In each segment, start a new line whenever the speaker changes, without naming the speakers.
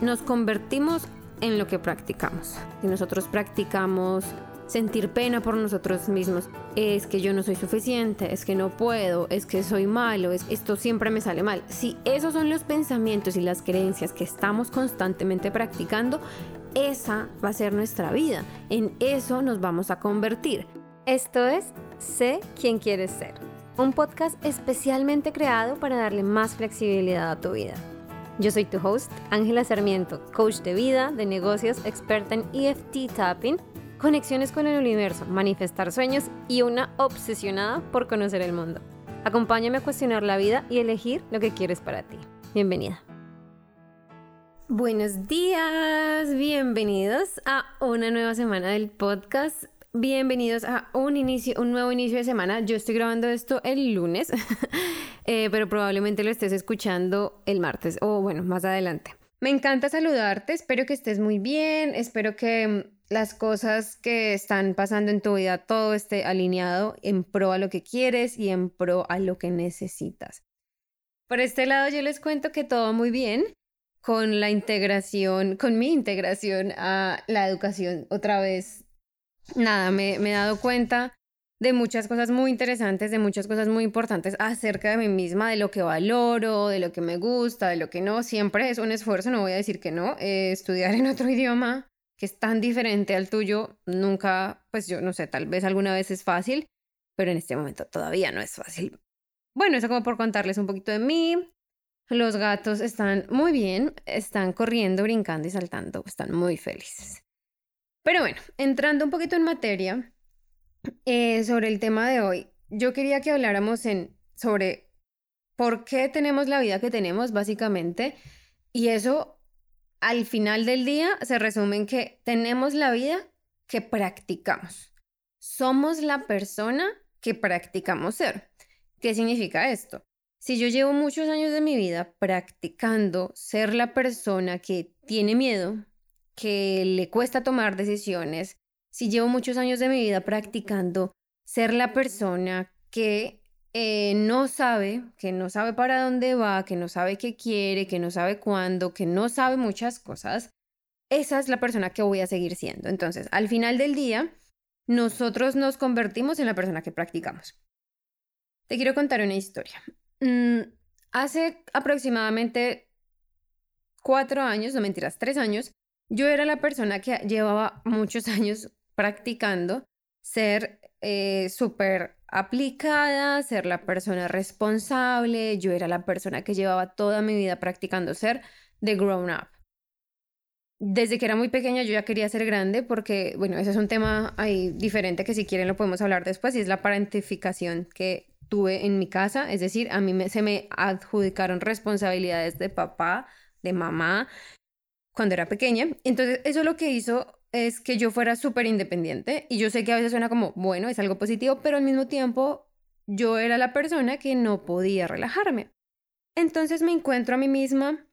nos convertimos en lo que practicamos. Si nosotros practicamos sentir pena por nosotros mismos, es que yo no soy suficiente, es que no puedo, es que soy malo, es esto siempre me sale mal. Si esos son los pensamientos y las creencias que estamos constantemente practicando, esa va a ser nuestra vida. En eso nos vamos a convertir.
Esto es Sé quién quieres ser, un podcast especialmente creado para darle más flexibilidad a tu vida. Yo soy tu host, Ángela Sarmiento, coach de vida, de negocios, experta en EFT tapping, conexiones con el universo, manifestar sueños y una obsesionada por conocer el mundo. Acompáñame a cuestionar la vida y elegir lo que quieres para ti. Bienvenida.
Buenos días, bienvenidos a una nueva semana del podcast. Bienvenidos a un inicio, un nuevo inicio de semana. Yo estoy grabando esto el lunes, eh, pero probablemente lo estés escuchando el martes o bueno, más adelante. Me encanta saludarte, espero que estés muy bien, espero que mm, las cosas que están pasando en tu vida todo esté alineado en pro a lo que quieres y en pro a lo que necesitas. Por este lado yo les cuento que todo muy bien con la integración, con mi integración a la educación otra vez nada, me, he dado cuenta de muchas cosas muy interesantes, de muchas cosas muy importantes acerca de mí misma, de lo que valoro, de lo que me gusta, de lo que no. Siempre es un esfuerzo, no voy a decir que no. Eh, estudiar en otro idioma que es tan diferente al tuyo, nunca, pues yo no sé, tal vez alguna vez es fácil, pero en este momento todavía no es fácil. Bueno, eso como por contarles un poquito de mí. Los gatos están muy bien, están corriendo, brincando y saltando, están muy felices. Pero bueno, entrando un poquito en materia eh, sobre el tema de hoy, yo quería que habláramos en, sobre por qué tenemos la vida que tenemos, básicamente, y eso al final del día se resume en que tenemos la vida que practicamos. Somos la persona que practicamos ser. ¿Qué significa esto? Si yo llevo muchos años de mi vida practicando ser la persona que tiene miedo, que le cuesta tomar decisiones, si llevo muchos años de mi vida practicando ser la persona que eh, no sabe, que no sabe para dónde va, que no sabe qué quiere, que no sabe cuándo, que no sabe muchas cosas, esa es la persona que voy a seguir siendo. Entonces, al final del día, nosotros nos convertimos en la persona que practicamos. Te quiero contar una historia. Mm, hace aproximadamente cuatro años, no mentiras, tres años, yo era la persona que llevaba muchos años practicando ser eh, súper aplicada, ser la persona responsable. Yo era la persona que llevaba toda mi vida practicando ser the grown up. Desde que era muy pequeña yo ya quería ser grande porque, bueno, ese es un tema ahí diferente que si quieren lo podemos hablar después y es la parentificación que tuve en mi casa. Es decir, a mí se me adjudicaron responsabilidades de papá, de mamá cuando era pequeña. Entonces, eso lo que hizo es que yo fuera súper independiente y yo sé que a veces suena como, bueno, es algo positivo, pero al mismo tiempo yo era la persona que no podía relajarme. Entonces me encuentro a mí misma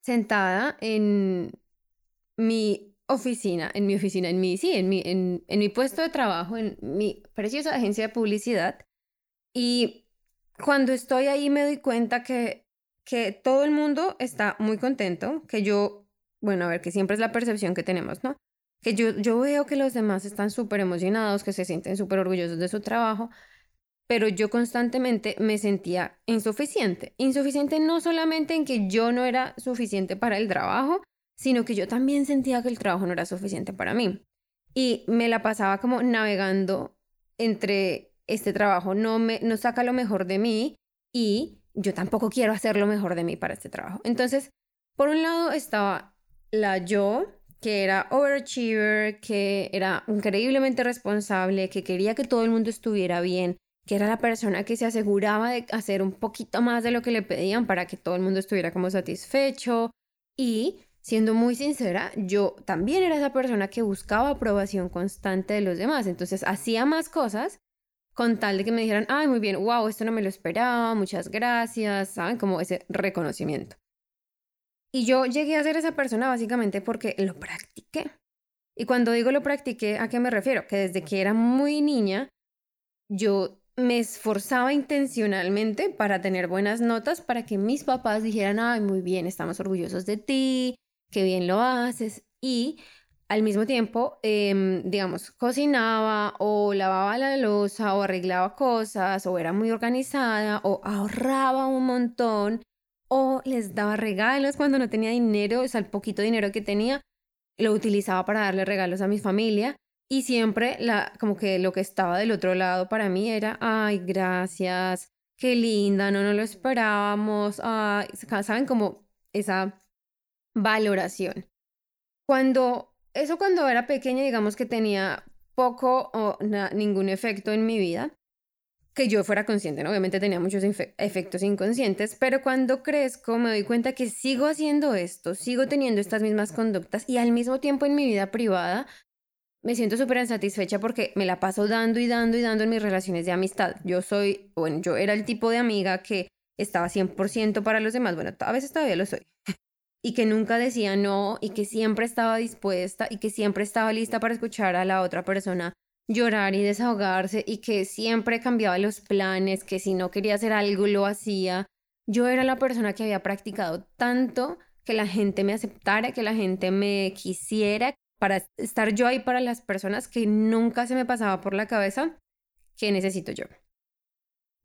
sentada en mi oficina, en mi oficina, en mi, sí, en mi, en, en mi puesto de trabajo, en mi preciosa agencia de publicidad. Y cuando estoy ahí me doy cuenta que, que todo el mundo está muy contento, que yo bueno, a ver, que siempre es la percepción que tenemos, ¿no? Que yo, yo veo que los demás están súper emocionados, que se sienten súper orgullosos de su trabajo, pero yo constantemente me sentía insuficiente. Insuficiente no solamente en que yo no era suficiente para el trabajo, sino que yo también sentía que el trabajo no era suficiente para mí. Y me la pasaba como navegando entre este trabajo no me no saca lo mejor de mí y yo tampoco quiero hacer lo mejor de mí para este trabajo. Entonces, por un lado estaba la yo, que era overachiever, que era increíblemente responsable, que quería que todo el mundo estuviera bien, que era la persona que se aseguraba de hacer un poquito más de lo que le pedían para que todo el mundo estuviera como satisfecho. Y, siendo muy sincera, yo también era esa persona que buscaba aprobación constante de los demás. Entonces hacía más cosas con tal de que me dijeran, ay, muy bien, wow, esto no me lo esperaba, muchas gracias, ¿saben? Como ese reconocimiento. Y yo llegué a ser esa persona básicamente porque lo practiqué. Y cuando digo lo practiqué, ¿a qué me refiero? Que desde que era muy niña, yo me esforzaba intencionalmente para tener buenas notas, para que mis papás dijeran, ay, muy bien, estamos orgullosos de ti, qué bien lo haces. Y al mismo tiempo, em, digamos, cocinaba o lavaba la losa o arreglaba cosas o era muy organizada o ahorraba un montón o les daba regalos cuando no tenía dinero, o sea, el poquito dinero que tenía lo utilizaba para darle regalos a mi familia. Y siempre la como que lo que estaba del otro lado para mí era, ay, gracias, qué linda, no nos lo esperábamos, ay, saben como esa valoración. Cuando eso cuando era pequeña, digamos que tenía poco o ningún efecto en mi vida, que yo fuera consciente, ¿no? Obviamente tenía muchos efectos inconscientes, pero cuando crezco me doy cuenta que sigo haciendo esto, sigo teniendo estas mismas conductas y al mismo tiempo en mi vida privada me siento súper insatisfecha porque me la paso dando y dando y dando en mis relaciones de amistad. Yo soy, bueno, yo era el tipo de amiga que estaba 100% para los demás, bueno, a veces todavía lo soy, y que nunca decía no y que siempre estaba dispuesta y que siempre estaba lista para escuchar a la otra persona llorar y desahogarse y que siempre cambiaba los planes, que si no quería hacer algo lo hacía. Yo era la persona que había practicado tanto que la gente me aceptara, que la gente me quisiera, para estar yo ahí para las personas que nunca se me pasaba por la cabeza que necesito yo.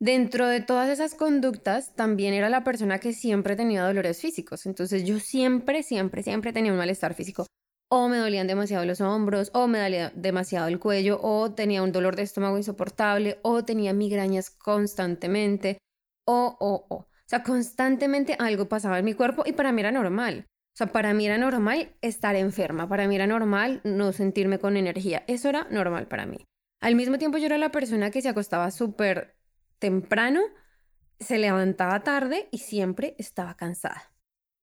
Dentro de todas esas conductas, también era la persona que siempre tenía dolores físicos. Entonces yo siempre, siempre, siempre tenía un malestar físico. O me dolían demasiado los hombros, o me dolía demasiado el cuello, o tenía un dolor de estómago insoportable, o tenía migrañas constantemente, o, o, o. O sea, constantemente algo pasaba en mi cuerpo y para mí era normal. O sea, para mí era normal estar enferma, para mí era normal no sentirme con energía. Eso era normal para mí. Al mismo tiempo yo era la persona que se acostaba súper temprano, se levantaba tarde y siempre estaba cansada.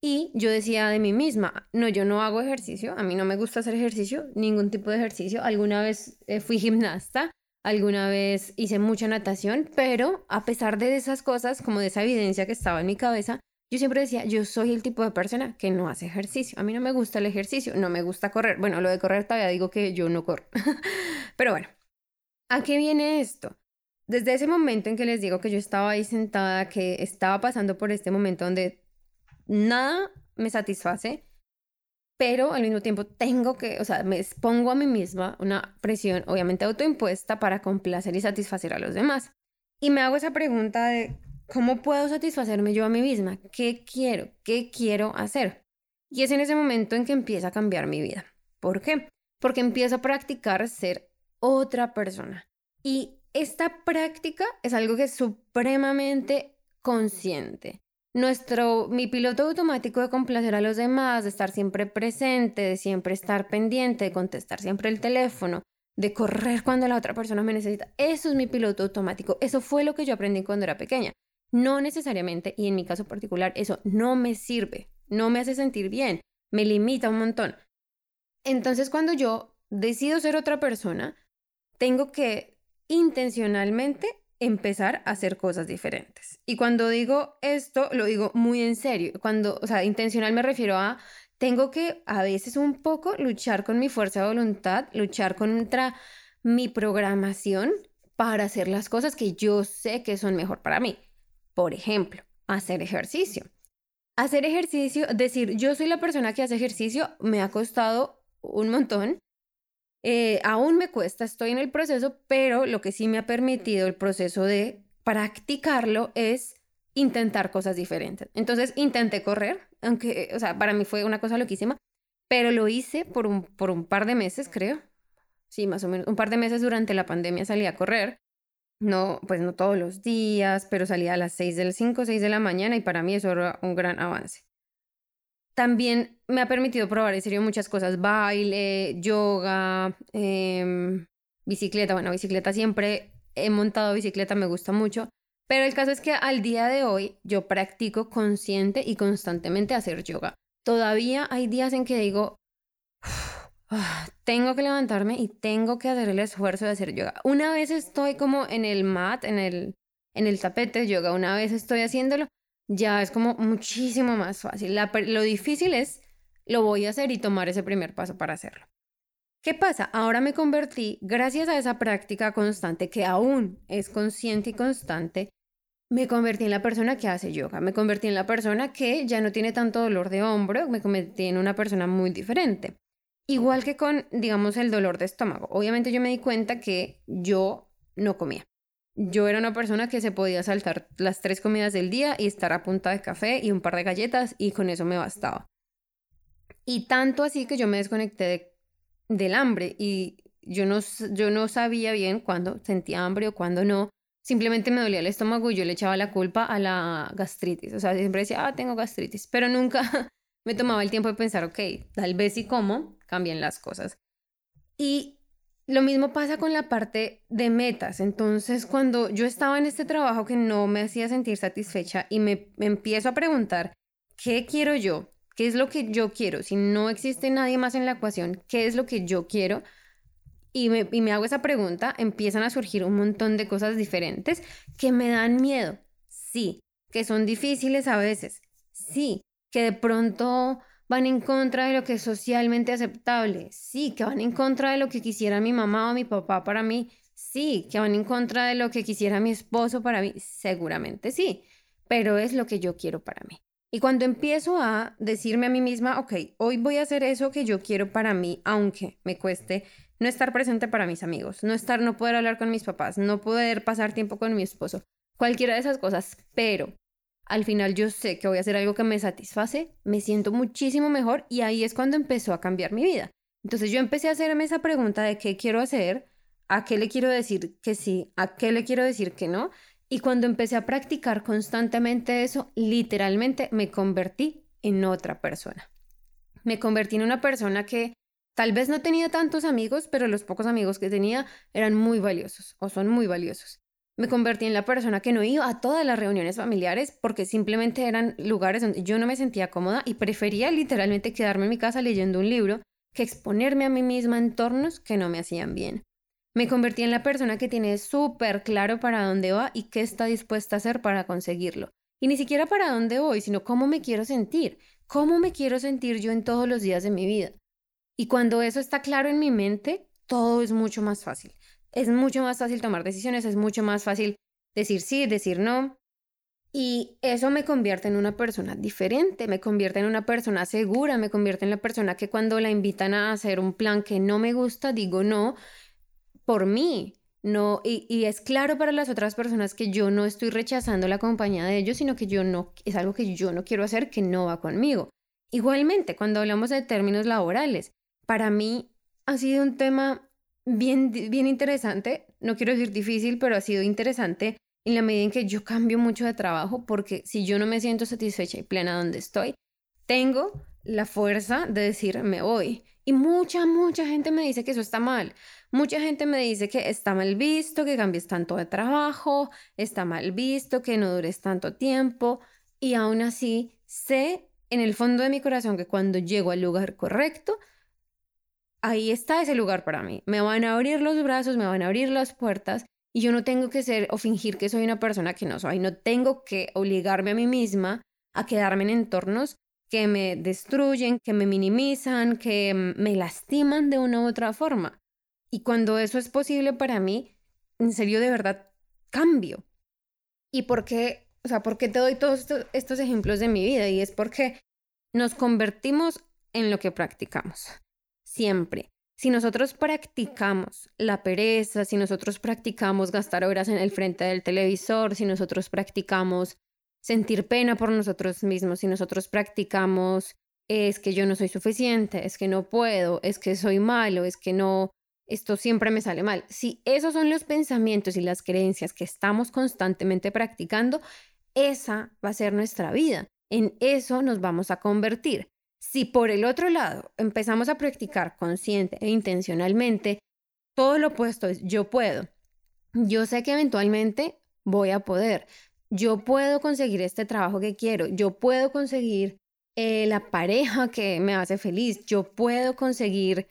Y yo decía de mí misma, no, yo no hago ejercicio, a mí no me gusta hacer ejercicio, ningún tipo de ejercicio. Alguna vez eh, fui gimnasta, alguna vez hice mucha natación, pero a pesar de esas cosas, como de esa evidencia que estaba en mi cabeza, yo siempre decía, yo soy el tipo de persona que no hace ejercicio. A mí no me gusta el ejercicio, no me gusta correr. Bueno, lo de correr todavía digo que yo no corro. pero bueno, ¿a qué viene esto? desde ese momento en que les digo que yo estaba ahí sentada, que estaba pasando por este momento donde nada me satisface, pero al mismo tiempo tengo que, o sea, me expongo a mí misma una presión obviamente autoimpuesta para complacer y satisfacer a los demás. Y me hago esa pregunta de, ¿cómo puedo satisfacerme yo a mí misma? ¿Qué quiero? ¿Qué quiero hacer? Y es en ese momento en que empieza a cambiar mi vida. ¿Por qué? Porque empiezo a practicar ser otra persona. Y esta práctica es algo que es supremamente consciente. Nuestro, mi piloto automático de complacer a los demás, de estar siempre presente, de siempre estar pendiente, de contestar siempre el teléfono, de correr cuando la otra persona me necesita, eso es mi piloto automático. Eso fue lo que yo aprendí cuando era pequeña. No necesariamente, y en mi caso particular, eso no me sirve, no me hace sentir bien, me limita un montón. Entonces cuando yo decido ser otra persona, tengo que intencionalmente empezar a hacer cosas diferentes. Y cuando digo esto, lo digo muy en serio. Cuando, o sea, intencional me refiero a tengo que a veces un poco luchar con mi fuerza de voluntad, luchar contra mi programación para hacer las cosas que yo sé que son mejor para mí. Por ejemplo, hacer ejercicio. Hacer ejercicio, decir, yo soy la persona que hace ejercicio, me ha costado un montón eh, aún me cuesta, estoy en el proceso, pero lo que sí me ha permitido el proceso de practicarlo es intentar cosas diferentes. Entonces intenté correr, aunque, o sea, para mí fue una cosa loquísima, pero lo hice por un, por un par de meses, creo. Sí, más o menos. Un par de meses durante la pandemia salí a correr. No, pues no todos los días, pero salía a las 6 del 5, 6 de la mañana y para mí eso era un gran avance también me ha permitido probar en serio muchas cosas, baile, yoga, em, bicicleta, bueno, bicicleta siempre he montado bicicleta, me gusta mucho, pero el caso es que al día de hoy yo practico consciente y constantemente hacer yoga. Todavía hay días en que digo, ah, tengo que levantarme y tengo que hacer el esfuerzo de hacer yoga. Una vez estoy como en el mat, en el, en el tapete de yoga, una vez estoy haciéndolo, ya es como muchísimo más fácil. lo difícil es, lo voy a hacer y tomar ese primer paso para hacerlo. ¿Qué pasa? Ahora me convertí, gracias a esa práctica constante, que aún es consciente y constante, me convertí en la persona que hace yoga, me convertí en la persona que ya no tiene tanto dolor de hombro, me convertí en una persona muy diferente. Igual que con, digamos, el dolor de estómago. Obviamente yo me di cuenta que yo no comía. Yo era una persona que se podía saltar las tres comidas del día y estar a punta de café y un par de galletas y con eso me bastaba. Y tanto así que yo me desconecté del hambre y yo no, yo no sabía bien cuándo sentía hambre o cuándo no. Simplemente me dolía el estómago y yo le echaba la culpa a la gastritis. O sea, siempre decía, ah, tengo gastritis, pero nunca me tomaba el tiempo de pensar, ok, tal vez si como, cambien las cosas. Y lo mismo pasa con la parte de metas. Entonces, cuando yo estaba en este trabajo que no me hacía sentir satisfecha y me, empiezo a preguntar, ¿qué quiero yo? ¿Qué es lo que yo quiero? Si no existe nadie más en la ecuación, ¿qué es lo que yo quiero? Y me hago esa pregunta, empiezan a surgir un montón de cosas diferentes que me dan miedo. Sí, que son difíciles a veces. Sí, que de pronto van en contra de lo que es socialmente aceptable. Sí, que van en contra de lo que quisiera mi mamá o mi papá para mí. Sí, que van en contra de lo que quisiera mi esposo para mí. Seguramente sí, pero es lo que yo quiero para mí. Y cuando empiezo a decirme a mí misma, ok, hoy voy a hacer eso que yo quiero para mí, aunque me cueste no estar presente para mis amigos, no estar, no poder hablar con mis papás, no poder pasar tiempo con mi esposo, cualquiera de esas cosas, pero al final yo sé que voy a hacer algo que me satisface, me siento muchísimo mejor y ahí es cuando empezó a cambiar mi vida. Entonces yo empecé a hacerme esa pregunta de qué quiero hacer, a qué le quiero decir que sí, a qué le quiero decir que no, y cuando empecé a practicar constantemente eso, literalmente me convertí en otra persona. Me convertí en una persona que tal vez no tenía tantos amigos, pero los pocos amigos que tenía eran muy valiosos o son muy valiosos. Me convertí en la persona que no iba a todas las reuniones familiares porque simplemente eran lugares donde yo no me sentía cómoda y prefería literalmente quedarme en mi casa leyendo un libro que exponerme a mí misma en entornos que no me hacían bien. Me convertí en la persona que tiene súper claro para dónde va y qué está dispuesta a hacer para conseguirlo. Y ni siquiera para dónde voy, sino cómo me quiero sentir, cómo me quiero sentir yo en todos los días de mi vida. Y cuando eso está claro en mi mente, todo es mucho más fácil. Es mucho más fácil tomar decisiones, es mucho más fácil decir sí, decir no. Y eso me convierte en una persona diferente, me convierte en una persona segura, me convierte en la persona que cuando la invitan a hacer un plan que no me gusta, digo no por mí. No, y, es claro para las otras personas que yo no estoy rechazando la compañía de ellos, sino que yo no, es algo que yo no quiero hacer, que no va conmigo. Igualmente, cuando hablamos de términos laborales, para mí ha sido un tema bien, bien interesante, no quiero decir difícil, pero ha sido interesante en la medida en que yo cambio mucho de trabajo, porque si yo no me siento satisfecha y plena donde estoy, tengo la fuerza de decir me voy. Y mucha, mucha gente me dice que eso está mal. Mucha gente me dice que está mal visto que cambies tanto de trabajo, está mal visto que no dures tanto tiempo. Y aún así, sé en el fondo de mi corazón que cuando llego al lugar correcto, ahí está ese lugar para mí. Me van a abrir los brazos, me van a abrir las puertas y yo no tengo que ser o fingir que soy una persona que no soy. No tengo que obligarme a mí misma a quedarme en entornos que me destruyen, que me minimizan, que me lastiman de una u otra forma. Y cuando eso es posible para mí, en serio de verdad cambio. ¿Y por qué? O sea, ¿por te doy todos estos, ejemplos de mi vida? Y es porque nos convertimos en lo que practicamos. Siempre. Si nosotros practicamos la pereza, si nosotros practicamos gastar horas en el frente del televisor, si nosotros practicamos sentir pena por nosotros mismos si nosotros practicamos es que yo no soy suficiente, es que no puedo, es que soy malo, es que no, esto siempre me sale mal. Si esos son los pensamientos y las creencias que estamos constantemente practicando, esa va a ser nuestra vida. En eso nos vamos a convertir. Si por el otro lado empezamos a practicar consciente e intencionalmente, todo lo opuesto es yo puedo. Yo sé que eventualmente voy a poder. Yo puedo conseguir este trabajo que quiero, yo puedo conseguir eh, la pareja que me hace feliz, yo puedo conseguir,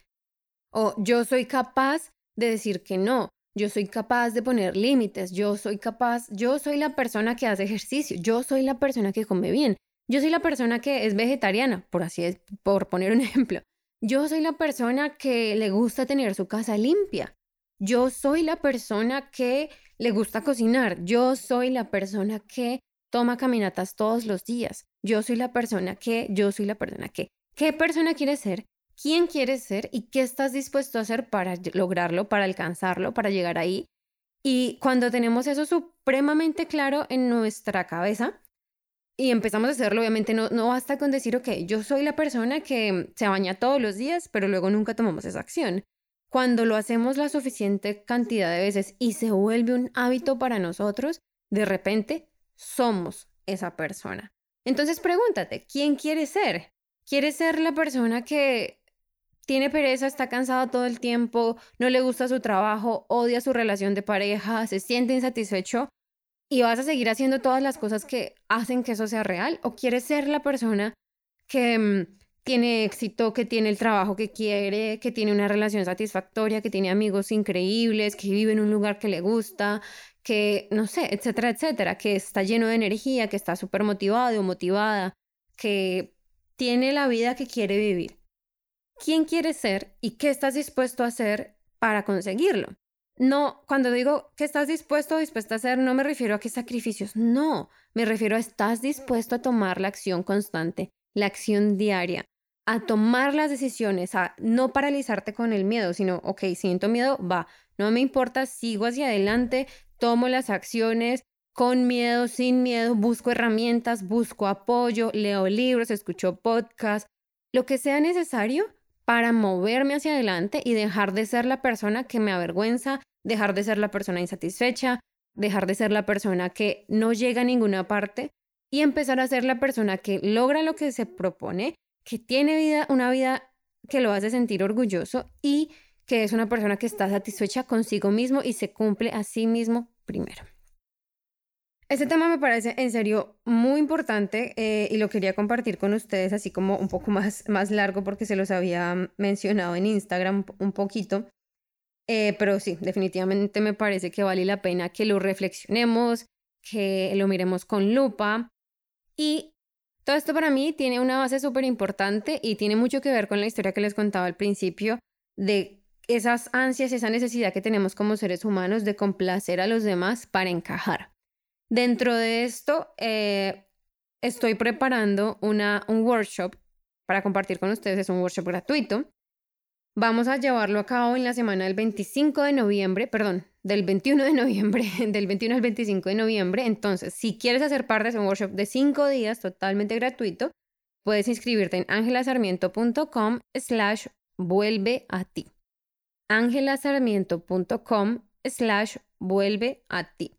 o yo soy capaz de decir que no, yo soy capaz de poner límites, yo soy capaz, yo soy la persona que hace ejercicio, yo soy la persona que come bien, yo soy la persona que es vegetariana, por así es, por poner un ejemplo. Yo soy la persona que le gusta tener su casa limpia. Yo soy la persona que le gusta cocinar. Yo soy la persona que toma caminatas todos los días. Yo soy la persona que, yo soy la persona que. ¿Qué persona quieres ser? ¿Quién quieres ser? ¿Y qué estás dispuesto a hacer para lograrlo, para alcanzarlo, para llegar ahí? Y cuando tenemos eso supremamente claro en nuestra cabeza y empezamos a hacerlo, obviamente no, no basta con decir, ok, yo soy la persona que se baña todos los días, pero luego nunca tomamos esa acción. Cuando lo hacemos la suficiente cantidad de veces y se vuelve un hábito para nosotros, de repente somos esa persona. Entonces pregúntate, ¿quién quieres ser? ¿Quieres ser la persona que tiene pereza, está cansado todo el tiempo, no le gusta su trabajo, odia su relación de pareja, se siente insatisfecho y vas a seguir haciendo todas las cosas que hacen que eso sea real? ¿O quieres ser la persona que mm, tiene éxito, que tiene el trabajo que quiere, que tiene una relación satisfactoria, que tiene amigos increíbles, que vive en un lugar que le gusta, que, no sé, etcétera, etcétera, que está lleno de energía, que está súper motivado o motivada, que tiene la vida que quiere vivir. ¿Quién quieres ser y qué estás dispuesto a hacer para conseguirlo? No, cuando digo que estás dispuesto o dispuesta a hacer, no me refiero a qué sacrificios, no, me refiero a estás dispuesto a tomar la acción constante, la acción diaria, a tomar las decisiones, a no paralizarte con el miedo, sino, ok, siento miedo, va, no me importa, sigo hacia adelante, tomo las acciones con miedo, sin miedo, busco herramientas, busco apoyo, leo libros, escucho podcasts, lo que sea necesario para moverme hacia adelante y dejar de ser la persona que me avergüenza, dejar de ser la persona insatisfecha, dejar de ser la persona que no llega a ninguna parte y empezar a ser la persona que logra lo que se propone, que tiene vida, una vida que lo hace sentir orgulloso y que es una persona que está satisfecha consigo mismo y se cumple a sí mismo primero. Este tema me parece en serio muy importante eh, y lo quería compartir con ustedes así como un poco más, más largo porque se los había mencionado en Instagram un poquito. Eh, pero sí, definitivamente me parece que vale la pena que lo reflexionemos, que lo miremos con lupa. Y todo esto para mí tiene una base súper importante y tiene mucho que ver con la historia que les contaba al principio de esas ansias, esa necesidad que tenemos como seres humanos de complacer a los demás para encajar. Dentro de esto, eh, estoy preparando un workshop para compartir con ustedes, es un workshop gratuito. Vamos a llevarlo a cabo en la semana del 25 de noviembre, perdón, del 21 de noviembre, del 21 al 25 de noviembre. Entonces, si quieres hacer parte de un workshop de cinco días totalmente gratuito, puedes inscribirte en angelasarmiento.com slash vuelve a ti angelasarmiento.com slash vuelve a ti.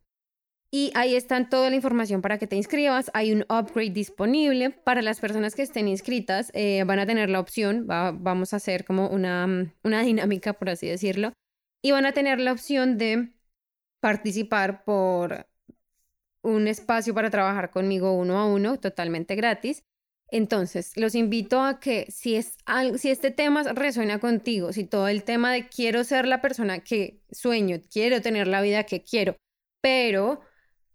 Y ahí está toda la información para que te inscribas. Hay un upgrade disponible para las personas que estén inscritas. Eh, van a tener la opción, vamos a hacer como una, una dinámica, por así decirlo. Y van a tener la opción de participar por un espacio para trabajar conmigo uno a uno, totalmente gratis. Entonces, los invito a que si, es si este tema resuena contigo, si todo el tema de quiero ser la persona que sueño, quiero tener la vida que quiero, pero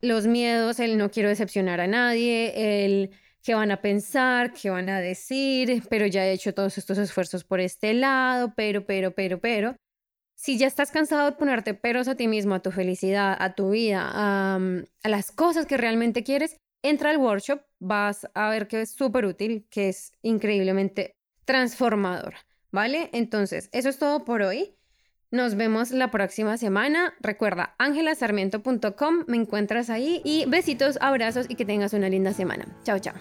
los miedos, el no quiero decepcionar a nadie, el que van a pensar, qué van a decir, pero ya he hecho todos estos esfuerzos por este lado, pero, pero, pero, pero. Si ya estás cansado de ponerte peros a ti mismo, a tu felicidad, a tu vida, a, a las cosas que realmente quieres, entra al workshop, vas a ver que es súper útil, que es increíblemente transformador, ¿vale? Entonces, eso es todo por hoy. Nos vemos la próxima semana. Recuerda, angelasarmiento.com, me encuentras ahí y besitos, abrazos y que tengas una linda semana. Chao, chao.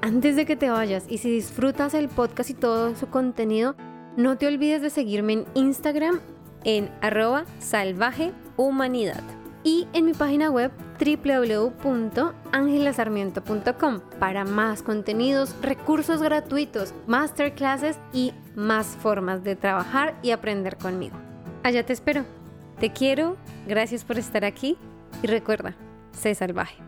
Antes de que te vayas y si disfrutas el podcast y todo su contenido, no te olvides de seguirme en Instagram en arroba salvajehumanidad y en mi página web www.angelasarmiento.com para más contenidos, recursos gratuitos, masterclasses y más formas de trabajar y aprender conmigo. Allá te espero. Te quiero, gracias por estar aquí y recuerda, sé salvaje.